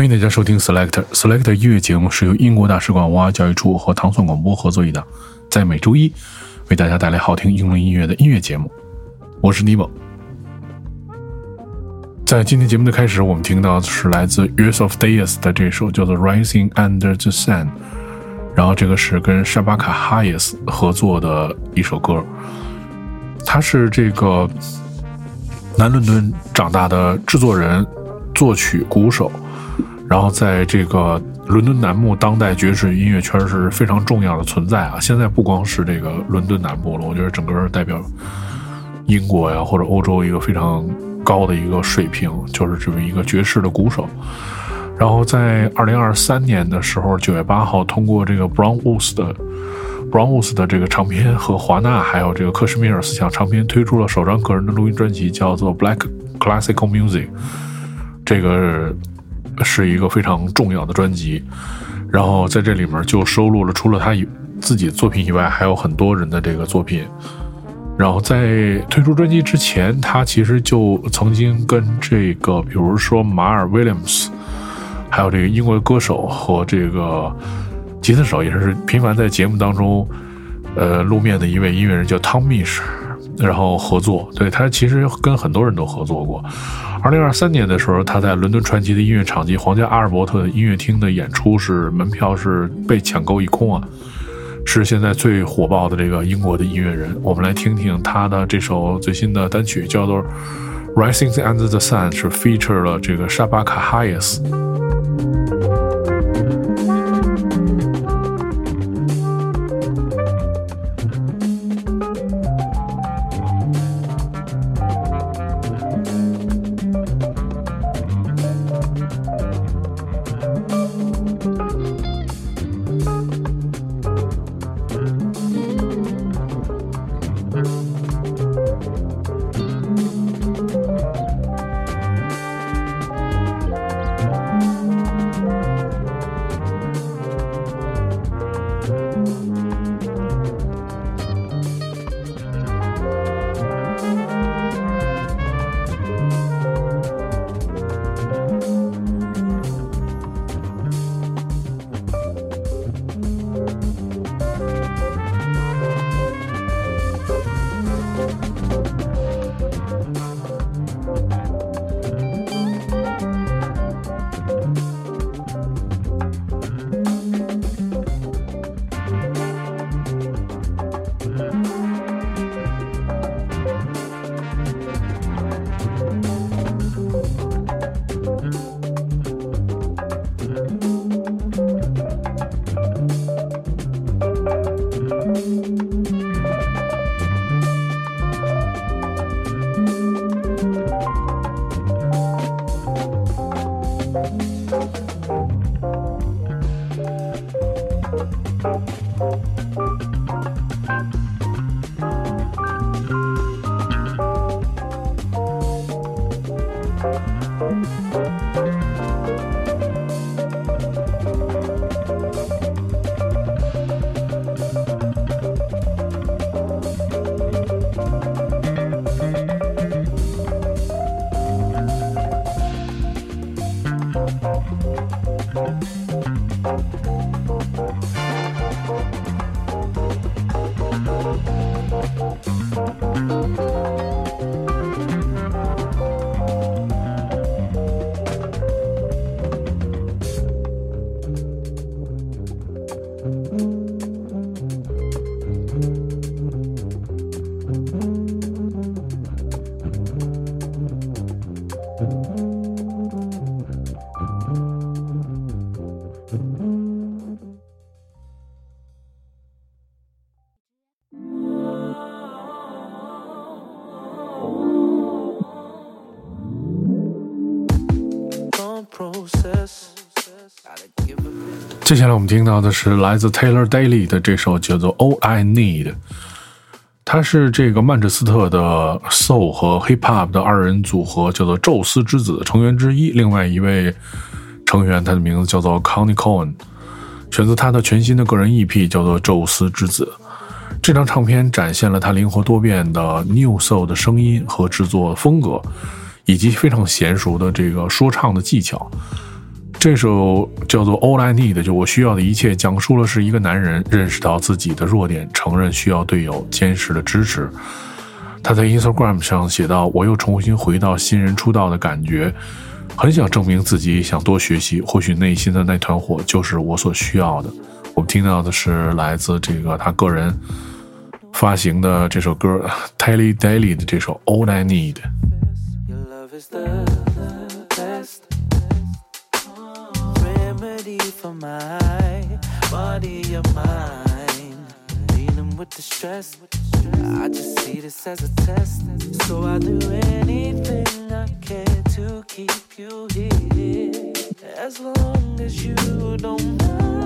欢迎大家收听 Selector Selector 音乐节目，是由英国大使馆文化教育处和糖蒜广播合作一档，在每周一为大家带来好听英伦音乐的音乐节目。我是 Nemo。在今天节目的开始，我们听到的是来自 Years of Days 的这首叫做《Rising Under the Sun》，然后这个是跟沙巴卡哈耶斯合作的一首歌。他是这个南伦敦长大的制作人、作曲、鼓手。然后在这个伦敦南部当代爵士音乐圈是非常重要的存在啊！现在不光是这个伦敦南部了，我觉得整个代表英国呀或者欧洲一个非常高的一个水平，就是这么一个爵士的鼓手。然后在二零二三年的时候，九月八号，通过这个 Brown Woods 的 Brown Woods 的这个唱片和华纳还有这个克什米尔思想唱片推出了首张个人的录音专辑，叫做 Black Classical Music。这个。是一个非常重要的专辑，然后在这里面就收录了除了他以自己作品以外，还有很多人的这个作品。然后在推出专辑之前，他其实就曾经跟这个，比如说马尔威廉姆斯，还有这个英国歌手和这个吉他手，也是频繁在节目当中呃露面的一位音乐人，叫 Tom Misch。然后合作，对他其实跟很多人都合作过。二零二三年的时候，他在伦敦传奇的音乐场及皇家阿尔伯特音乐厅的演出是门票是被抢购一空啊，是现在最火爆的这个英国的音乐人。我们来听听他的这首最新的单曲，叫做《Rising Under the Sun》，是 feature 了这个沙巴卡哈耶斯。接下来我们听到的是来自 Taylor Daily 的这首叫做《All I Need》，他是这个曼彻斯特的 Soul 和 Hip Hop 的二人组合，叫做宙斯之子成员之一。另外一位成员，他的名字叫做 Connie Cohen，选择他的全新的个人 EP 叫做《宙斯之子》。这张唱片展现了他灵活多变的 New Soul 的声音和制作风格，以及非常娴熟的这个说唱的技巧。这首叫做《All I Need》，就我需要的一切，讲述了是一个男人认识到自己的弱点，承认需要队友坚实的支持。他在 Instagram 上写道：“我又重新回到新人出道的感觉，很想证明自己，想多学习。或许内心的那团火就是我所需要的。”我们听到的是来自这个他个人发行的这首歌 Telly Daily 的这首《All I Need》。For my body and mind. Dealing with the stress. I just see this as a test. So I'll do anything I can to keep you here. As long as you don't mind.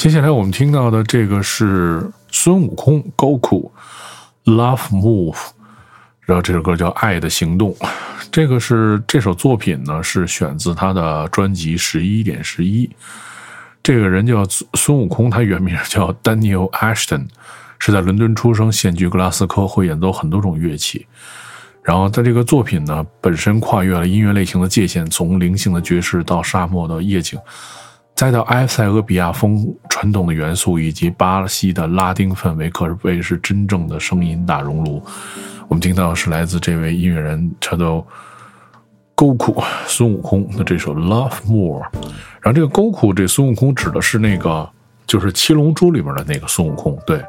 接下来我们听到的这个是孙悟空 Goku Love Move，然后这首歌叫《爱的行动》。这个是这首作品呢，是选自他的专辑《十一点十一》。这个人叫孙孙悟空，他原名叫 Daniel Ashton，是在伦敦出生，现居格拉斯科，会演奏很多种乐器。然后在这个作品呢，本身跨越了音乐类型的界限，从灵性的爵士到沙漠的夜景，再到埃塞俄比亚风传统的元素，以及巴西的拉丁氛围，可谓是真正的声音大熔炉。我们听到是来自这位音乐人叫做 Goku 孙悟空的这首《Love More》。然后这个 Goku 这孙悟空指的是那个就是《七龙珠》里面的那个孙悟空，对。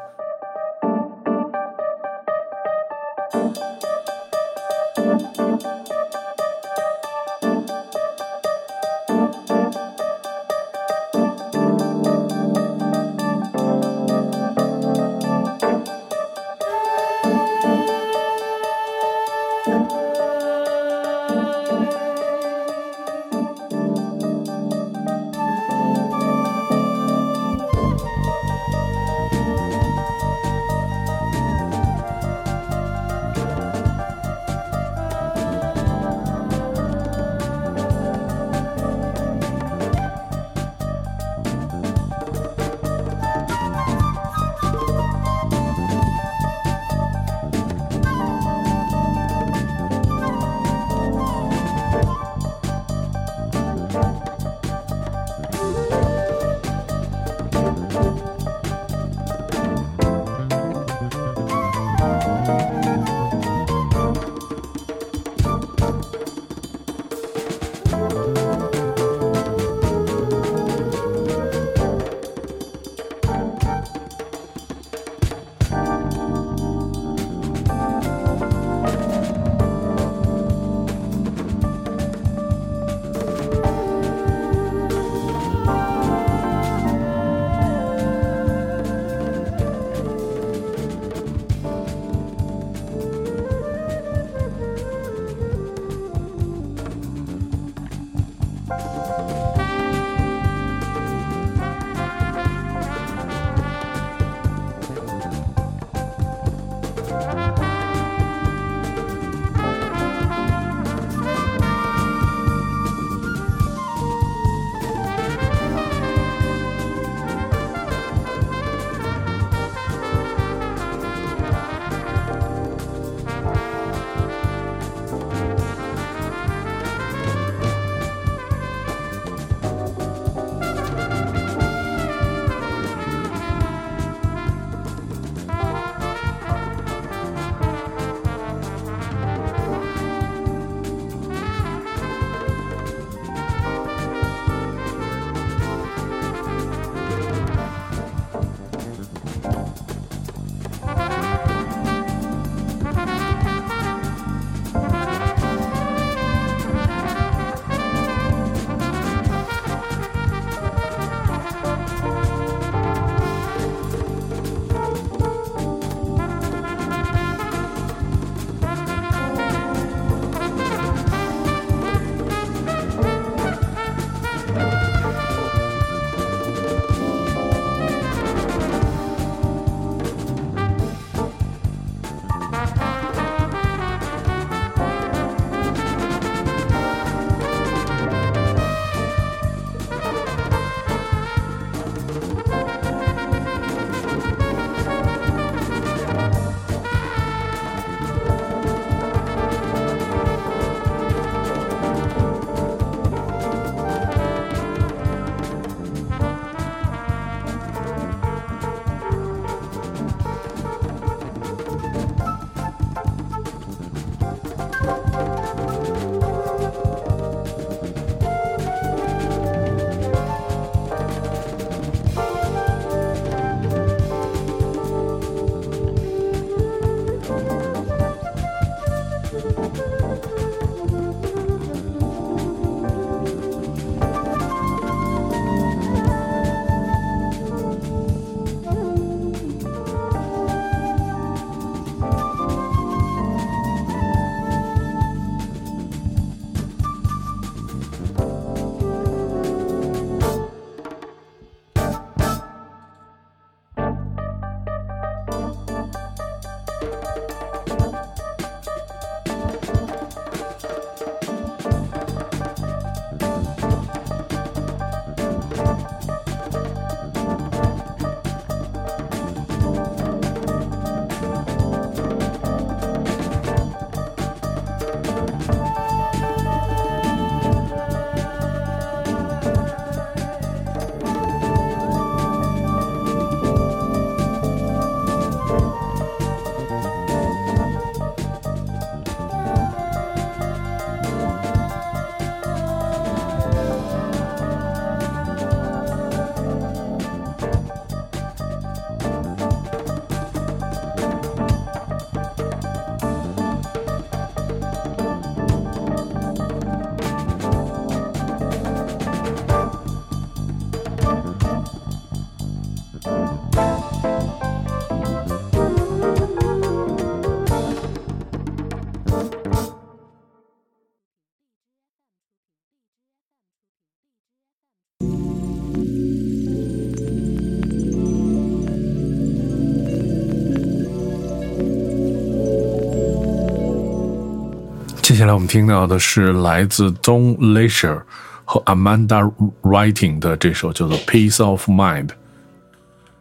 下来我们听到的是来自 Don Leisure 和 Amanda Writing 的这首叫做《Peace of Mind》。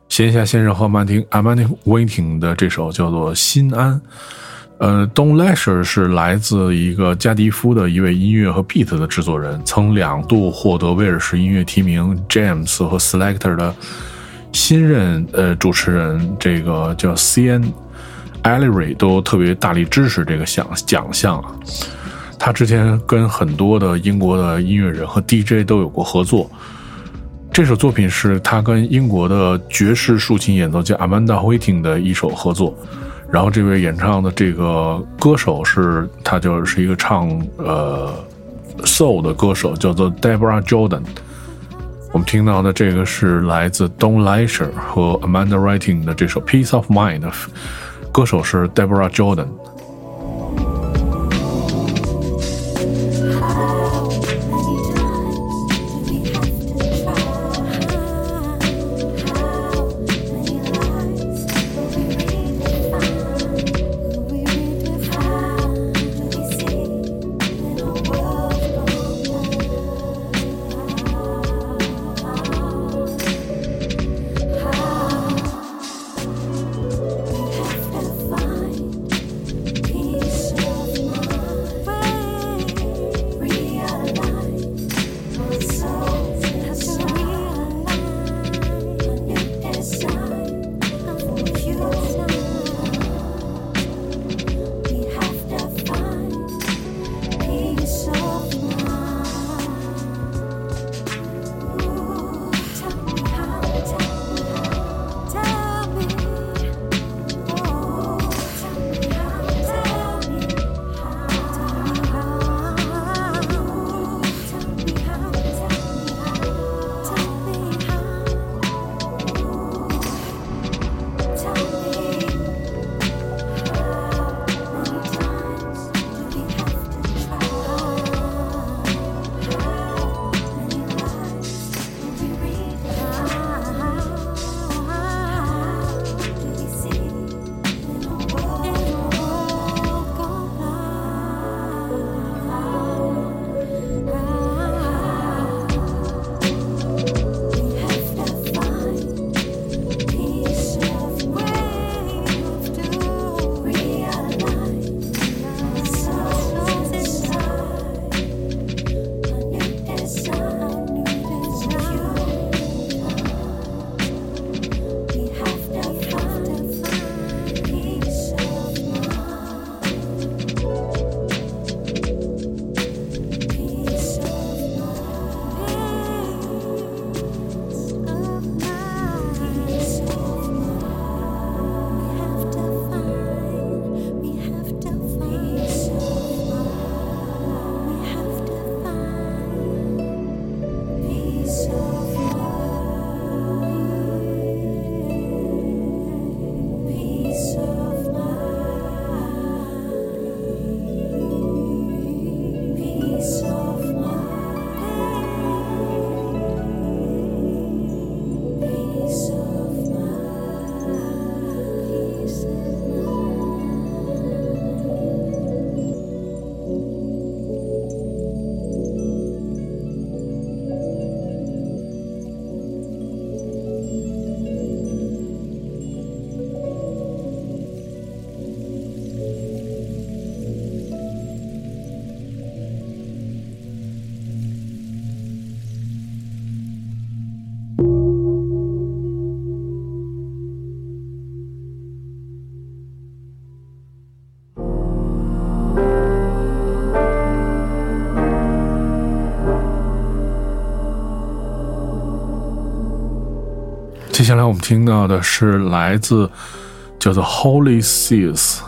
闲暇先生和曼听 Amanda Writing 的这首叫做《心安》。呃，Don Leisure 是来自一个加迪夫的一位音乐和 beat 的制作人，曾两度获得威尔士音乐提名。James 和 Selector 的新任呃主持人，这个叫 CN。利瑞都特别大力支持这个奖奖项啊！他之前跟很多的英国的音乐人和 DJ 都有过合作。这首作品是他跟英国的爵士竖琴演奏家 Amanda Whiting 的一首合作。然后这位演唱的这个歌手是他就是一个唱呃 soul 的歌手，叫做 Deborah Jordan。我们听到的这个是来自 Don l e i s h e r 和 Amanda Writing 的这首 Peace of Mind。歌手是 Deborah Jordan。接下来我们听到的是来自叫做 Holy Seas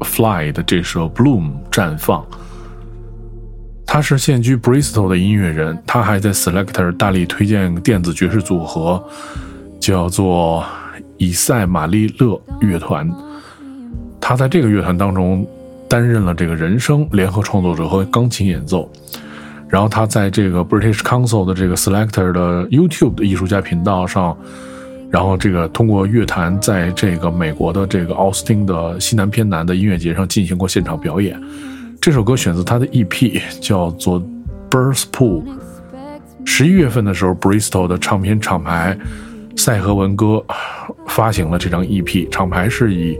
Fly 的这首 Bloom 绽放。他是现居 Bristol 的音乐人，他还在 Selector 大力推荐电子爵士组合，叫做以赛马利勒乐团。他在这个乐团当中担任了这个人声联合创作者和钢琴演奏。然后他在这个 British Council 的这个 Selector 的 YouTube 的艺术家频道上。然后，这个通过乐坛，在这个美国的这个奥斯汀的西南偏南的音乐节上进行过现场表演，这首歌选择他的 EP，叫做《Birth Pool》。十一月份的时候，Bristol 的唱片厂牌赛和文歌发行了这张 EP。厂牌是以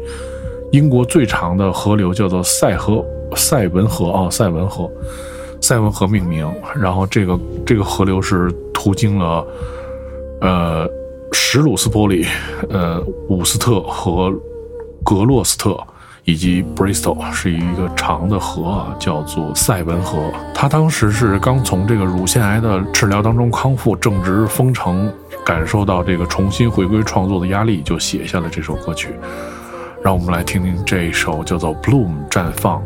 英国最长的河流叫做赛河赛文河啊，赛文河，赛文河命名。然后这个这个河流是途经了呃史鲁斯伯里、呃伍斯特和格洛斯特。以及 Bristol 是一个长的河啊，叫做塞文河。他当时是刚从这个乳腺癌的治疗当中康复，正值封城，感受到这个重新回归创作的压力，就写下了这首歌曲。让我们来听听这一首叫做《Bloom》绽放。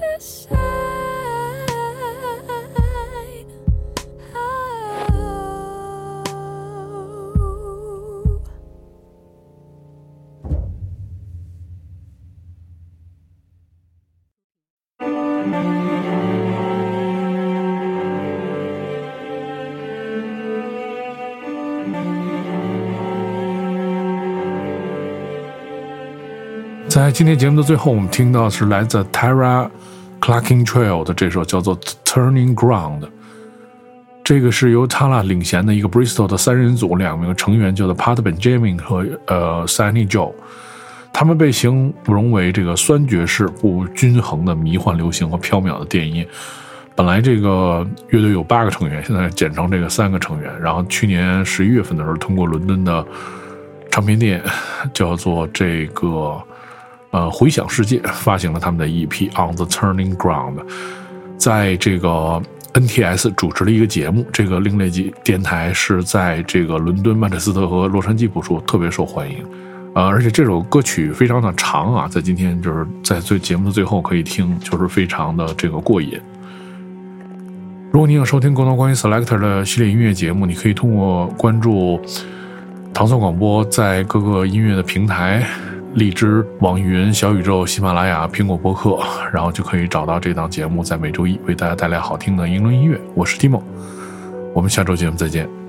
this 在今天节目的最后，我们听到是来自 Tara Clarking Trail 的这首叫做《Turning Ground》。这个是由 Tara 领衔的一个 Bristol 的三人组，两名成员叫做 Pat Benjamin 和呃 Sunny Joe。他们被形容为这个酸爵士不均衡的迷幻流行和飘渺的电音。本来这个乐队有八个成员，现在简称这个三个成员。然后去年十一月份的时候，通过伦敦的唱片店叫做这个。呃，回响世界发行了他们的 EP《On the Turning Ground》，在这个 NTS 主持了一个节目。这个另类级电台是在这个伦敦、曼彻斯特和洛杉矶播出，特别受欢迎。呃，而且这首歌曲非常的长啊，在今天就是在最节目的最后可以听，就是非常的这个过瘾。如果你想收听更多关于 Selector 的系列音乐节目，你可以通过关注唐宋广播在各个音乐的平台。荔枝、网易云、小宇宙、喜马拉雅、苹果播客，然后就可以找到这档节目，在每周一为大家带来好听的英伦音乐。我是 Timo，我们下周节目再见。